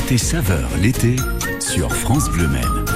Côté saveur l'été sur France Bleu Maine.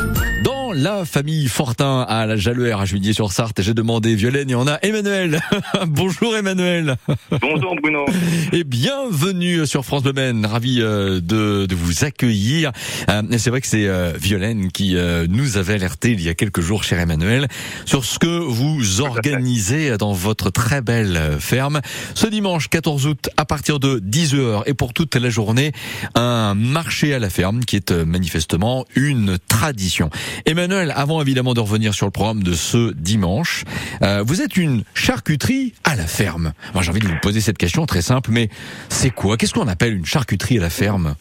Dans la famille Fortin à la Jaluère à Juillet-sur-Sarthe, j'ai demandé Violaine et on a Emmanuel. Bonjour Emmanuel. Bonjour Bruno. Et bienvenue sur France Bleu Maine. Ravi euh, de, de vous accueillir. Euh, et c'est vrai que c'est euh, Violaine qui nous avait alerté il y a quelques jours, cher Emmanuel, sur ce que vous organisez dans votre très belle ferme. Ce dimanche 14 août à partir de 10h et pour toute la journée, un marché à la ferme qui est manifestement une tradition. Emmanuel, avant évidemment de revenir sur le programme de ce dimanche, euh, vous êtes une charcuterie à la ferme. Moi j'ai envie de vous poser cette question très simple, mais c'est quoi? Qu'est-ce qu'on appelle une charcuterie à la ferme?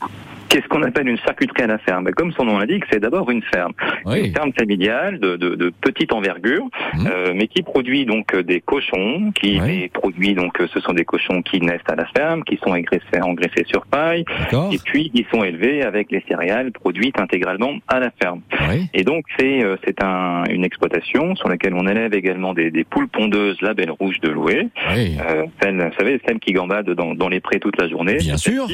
Qu'est-ce qu'on appelle une charcuterie à la ferme Comme son nom l'indique, c'est d'abord une ferme. Oui. Une ferme familiale de, de, de petite envergure, Mhm. euh, mais qui produit donc euh, des cochons, qui Oui. les produit donc euh, ce sont des cochons qui naissent à la ferme, qui sont engraissés, engraissés sur paille, et puis qui sont élevés avec les céréales produites intégralement à la ferme. Oui. Et donc c'est euh, c'est un, une exploitation sur laquelle on élève également des, des poules pondeuses label rouge de Oui. euh, celles, vous savez celles qui gambadent dans, dans les prés toute la journée. Bien sûr.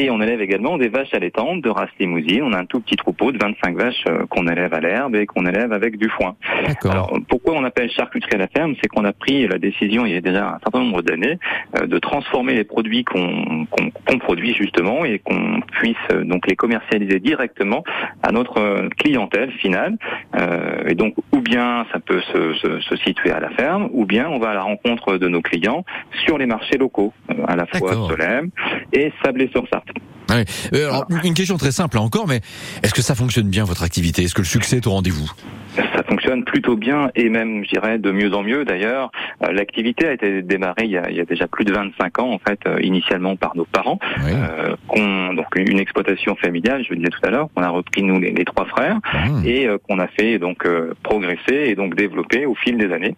Et on élève également des vaches allaitantes de race limousine. On a un tout petit troupeau de 25 vaches euh, qu'on élève à l'herbe et qu'on élève avec du foin. Alors pourquoi on appelle charcuterie à la ferme? C'est qu'on a pris la décision il y a déjà un certain nombre d'années euh, de transformer les produits qu'on produit justement et qu'on puisse euh, donc les commercialiser directement à notre clientèle finale. Euh, et donc ou bien ça peut se, se, se situer à la ferme, ou bien on va à la rencontre de nos clients sur les marchés locaux, à la fois. Solem et Sablé-sur-Sarthe. Ouais. Euh, alors, une question très simple là encore, mais est-ce que ça fonctionne bien votre activité? Est-ce que le succès est au rendez-vous? Ça fonctionne plutôt bien et même, je dirais, de mieux en mieux. D'ailleurs, Euh, l'activité a été démarrée il y a, il y a déjà plus de 25 ans, en fait, euh, initialement par nos parents, Oui. euh, donc une exploitation familiale, je le disais tout à l'heure, qu'on a repris nous les, les trois frères Mmh. et euh, qu'on a fait donc euh, progresser et donc développer au fil des années.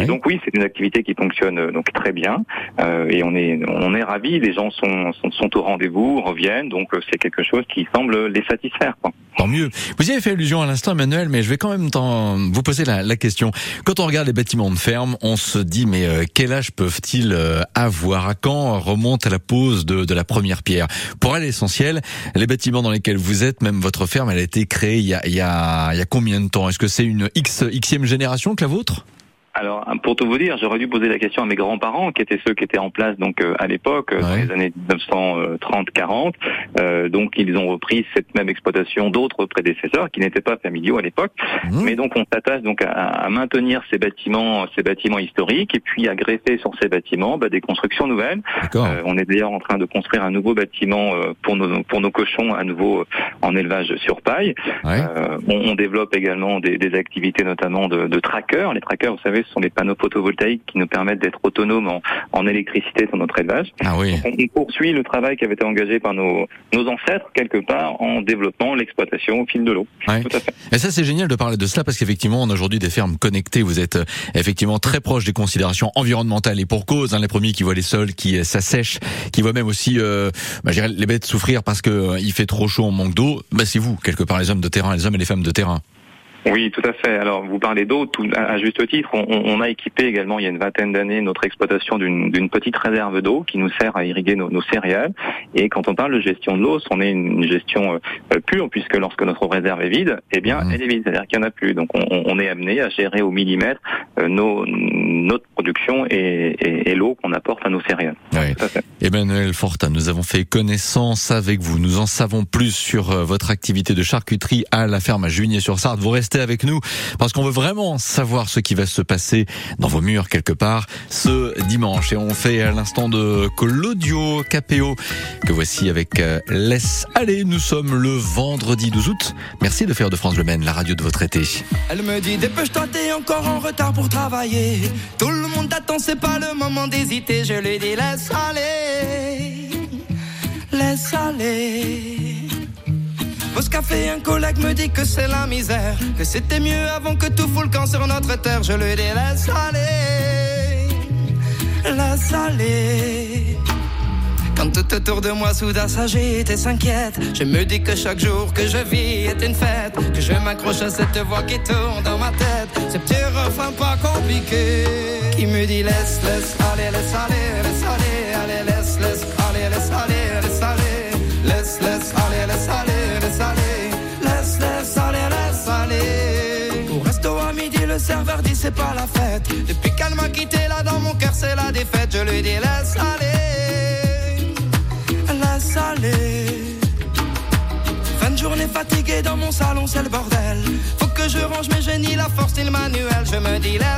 Et donc oui, c'est une activité qui fonctionne euh, donc très bien euh, et on est on est ravis. Les gens sont sont, sont au rendez-vous, reviennent, donc euh, c'est quelque chose qui semble les satisfaire. Quoi. Tant mieux. Vous y avez fait allusion à l'instant, Emmanuel, mais je vais quand même vous poser la, question. Quand on regarde les bâtiments de ferme, on se dit mais euh, quel âge peuvent-ils euh, avoir? À quand remonte la pose de, la première pierre? Pour aller l'essentiel, les bâtiments dans lesquels vous êtes, même votre ferme, elle a été créée il y a combien de temps? Est-ce que c'est une X xème génération que la vôtre? Alors, pour tout vous dire, j'aurais dû poser la question à mes grands-parents, qui étaient ceux qui étaient en place donc euh, à l'époque, euh, dans Ouais. les années 1930-40. Euh, donc, ils ont repris cette même exploitation d'autres prédécesseurs qui n'étaient pas familiaux à l'époque. Mmh. Mais donc, on s'attache donc à, à maintenir ces bâtiments, ces bâtiments historiques, et puis à greffer sur ces bâtiments bah, des constructions nouvelles. Euh, on est d'ailleurs en train de construire un nouveau bâtiment euh, pour nos pour nos cochons à nouveau euh, en élevage sur paille. Ouais. Euh, on, on développe également des, des activités notamment de, de trackers. Les trackers, vous savez, ce sont les panneaux photovoltaïques qui nous permettent d'être autonomes en, en électricité sur notre élevage. Ah oui. On, on poursuit le travail qui avait été engagé par nos, nos ancêtres quelque part en développant l'exploitation au fil de l'eau. Ouais. Et ça, c'est génial de parler de cela parce qu'effectivement, on a aujourd'hui des fermes connectées. Vous êtes euh, effectivement très proche des considérations environnementales et pour cause. Hein, les premiers qui voient les sols qui euh, s'assèchent, qui voient même aussi euh, bah, les bêtes souffrir parce que euh, il fait trop chaud, on manque d'eau. Bah, c'est vous, quelque part, les hommes de terrain, les hommes et les femmes de terrain. Oui, tout à fait. Alors, vous parlez d'eau, tout, à juste titre. On, on- on a équipé également, il y a une vingtaine d'années, notre exploitation d'une d'une petite réserve d'eau qui nous sert à irriguer nos, nos céréales. Et quand on parle de gestion de l'eau, c'en est une gestion euh, euh, pure, puisque lorsque notre réserve est vide, eh bien, Mhm. elle est vide, c'est-à-dire qu'il n'y en a plus. Donc, on, on- on est amené à gérer au millimètre euh, nos, notre production et, et- et l'eau qu'on apporte à nos céréales. Ouais. Tout à fait. Emmanuel Fortin, nous avons fait connaissance avec vous. Nous en savons plus sur euh, votre activité de charcuterie à la ferme à Juigné-sur-Sarthe. Vous restez avec nous parce qu'on veut vraiment savoir ce qui va se passer dans vos murs quelque part ce dimanche. Et on fait à l'instant de Claudio Capéo que voici avec euh, Laisse aller. Nous sommes le vendredi 12 août. Merci de faire de France Le Maine la radio de votre été. Elle me dit dépêche-toi, t'es encore en retard pour travailler. Tout le monde t'attend, c'est pas le moment d'hésiter. Je lui dis laisse aller, laisse aller. Pause café, un collègue me dit que c'est la misère, que c'était mieux avant que tout fout le camp sur notre terre. Je lui dis laisse aller, laisse aller. Quand tout autour de moi soudain s'agite et s'inquiète, je me dis que chaque jour que je vis est une fête, que je m'accroche à cette voix qui tourne dans ma tête, ce petit refrain pas compliqué, qui me dit laisse, laisse, aller, laisse aller, laisse aller, c'est pas la fête. Depuis qu'elle m'a quitté là dans mon cœur, c'est la défaite. Je lui dis laisse aller, laisse aller. Fin de journée fatiguée dans mon salon, c'est le bordel. Faut que je range mes génies, la force et le manuel. Je me dis laisse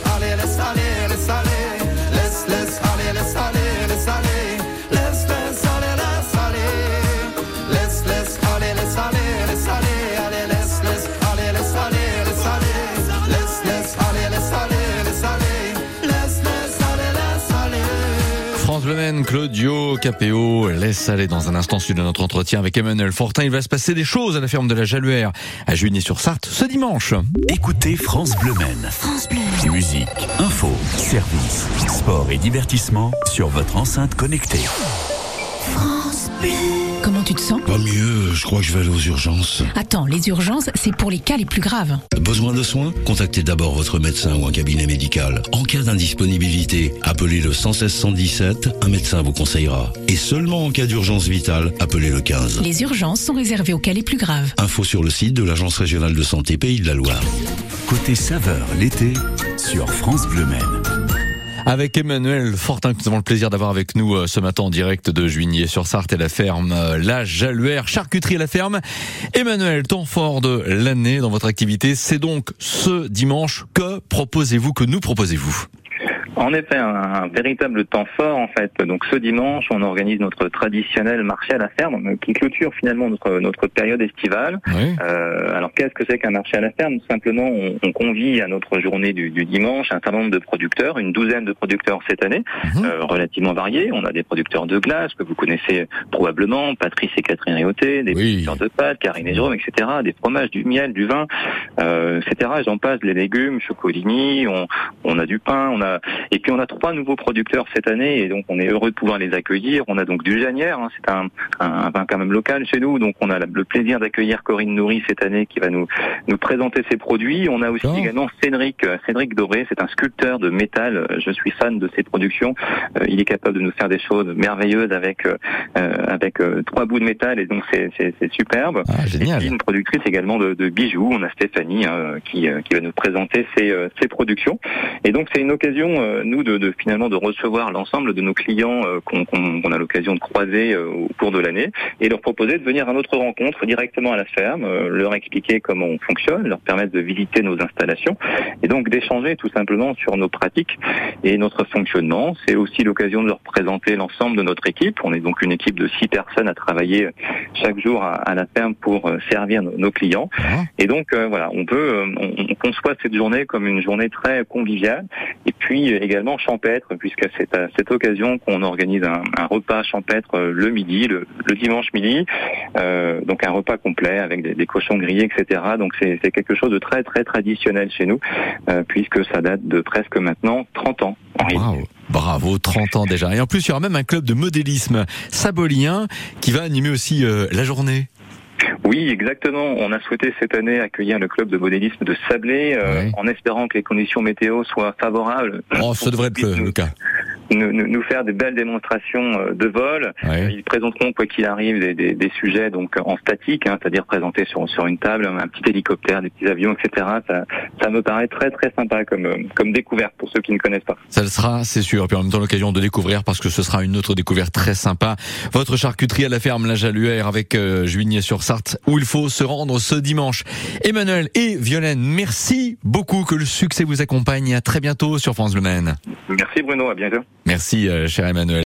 Claudio Capéo laisse aller dans un instant suite de notre entretien avec Emmanuel Fortin. Il va se passer des choses à la ferme de la Jaluère à Juigné-sur-Sarthe ce dimanche. Écoutez France Bleu Maine. Musique, info, service, sport et divertissement sur votre enceinte connectée. Comment tu te sens Pas mieux, je crois que je vais aller aux urgences. Attends, les urgences, c'est pour les cas les plus graves. Besoin de soins Contactez d'abord votre médecin ou un cabinet médical. En cas d'indisponibilité, appelez le 116 117, un médecin vous conseillera. Et seulement en cas d'urgence vitale, appelez le 15. Les urgences sont réservées aux cas les plus graves. Info sur le site de l'Agence régionale de santé Pays de la Loire. Côté saveur l'été sur France Bleu Maine. Avec Emmanuel Fortin, que nous avons le plaisir d'avoir avec nous euh, ce matin en direct de Juigné-sur-Sarthe et la ferme euh, La Jaluère, charcuterie à la ferme. Emmanuel, temps fort de l'année dans votre activité, c'est donc ce dimanche. Que proposez-vous, que nous proposez-vous? En effet, un, un véritable temps fort en fait. Donc ce dimanche, on organise notre traditionnel marché à la ferme qui clôture finalement notre, notre période estivale. Oui. Euh, alors qu'est-ce que c'est qu'un marché à la ferme? Tout Simplement, on, on convie à notre journée du, du dimanche un certain nombre de producteurs, une douzaine de producteurs cette année, Mhm. euh, relativement variés. On a des producteurs de glace que vous connaissez probablement, Patrice et Catherine Réauté, des Oui. producteurs de pâtes, Karine et Jérôme, etc., des fromages, du miel, du vin, euh, etc. Et J'en passe, les légumes, chocolini, on, on a du pain, on a et puis on a trois nouveaux producteurs cette année et donc on est heureux de pouvoir les accueillir. On a donc du Janière, hein, c'est un, un, un vin quand même local chez nous, donc on a le plaisir d'accueillir Corinne Nourri cette année qui va nous nous présenter ses produits. On a aussi également Cédric euh, Cédric Doré, c'est un sculpteur de métal. Euh, Je suis fan de ses productions. Euh, il est capable de nous faire des choses merveilleuses avec euh, euh, avec euh, trois bouts de métal et donc c'est superbe. Ah, Et puis génial. une productrice également de, de bijoux. On a Stéphanie hein, qui, qui va nous présenter ses, ses productions. Et donc c'est une occasion, nous, de, de finalement de recevoir l'ensemble de nos clients euh, qu'on a l'occasion de croiser euh, au cours de l'année et leur proposer de venir à notre rencontre directement à la ferme, euh, leur expliquer comment on fonctionne, leur permettre de visiter nos installations et donc d'échanger tout simplement sur nos pratiques et notre fonctionnement. C'est aussi l'occasion de leur présenter l'ensemble de notre équipe. On est donc une équipe de six personnes à travailler chaque jour à, à la ferme pour euh, servir nos, nos clients. Ah. Et donc euh, voilà, on peut, euh, on, on conçoit cette journée comme une journée très conviviale et puis euh, également champêtre, puisque c'est à cette occasion qu'on organise un, repas champêtre euh, le midi, le, dimanche midi, euh, donc un repas complet avec des, cochons grillés, etc. Donc c'est quelque chose de très très traditionnel chez nous, euh, puisque ça date de presque maintenant 30 ans. Bravo. Bravo, 30 ans déjà. Et en plus, il y aura même un club de modélisme sabolien qui va animer aussi la journée. Oui, exactement. On a souhaité cette année accueillir le club de modélisme de Sablé, euh, en espérant que les conditions météo soient favorables. Oh, ça devrait être le, le cas. Nous, nous- nous faire des belles démonstrations euh, de vol. Ouais. Ils présenteront quoi qu'il arrive des, des- des sujets donc en statique, hein, c'est-à-dire présentés sur sur une table, un petit hélicoptère, des petits avions, etc. Ça, ça me paraît très très sympa comme euh, comme découverte pour ceux qui ne connaissent pas. Ça le sera, c'est sûr. Et puis en même temps, l'occasion de découvrir parce que ce sera une autre découverte très sympa. Votre charcuterie à la ferme La Jaluère avec euh, Juigné-sur-Sarthe où il faut se rendre ce dimanche. Emmanuel et Violaine, merci beaucoup. Que le succès vous accompagne. À très bientôt sur France Le Maine. Merci Bruno, à bientôt. Merci, euh, cher Emmanuel.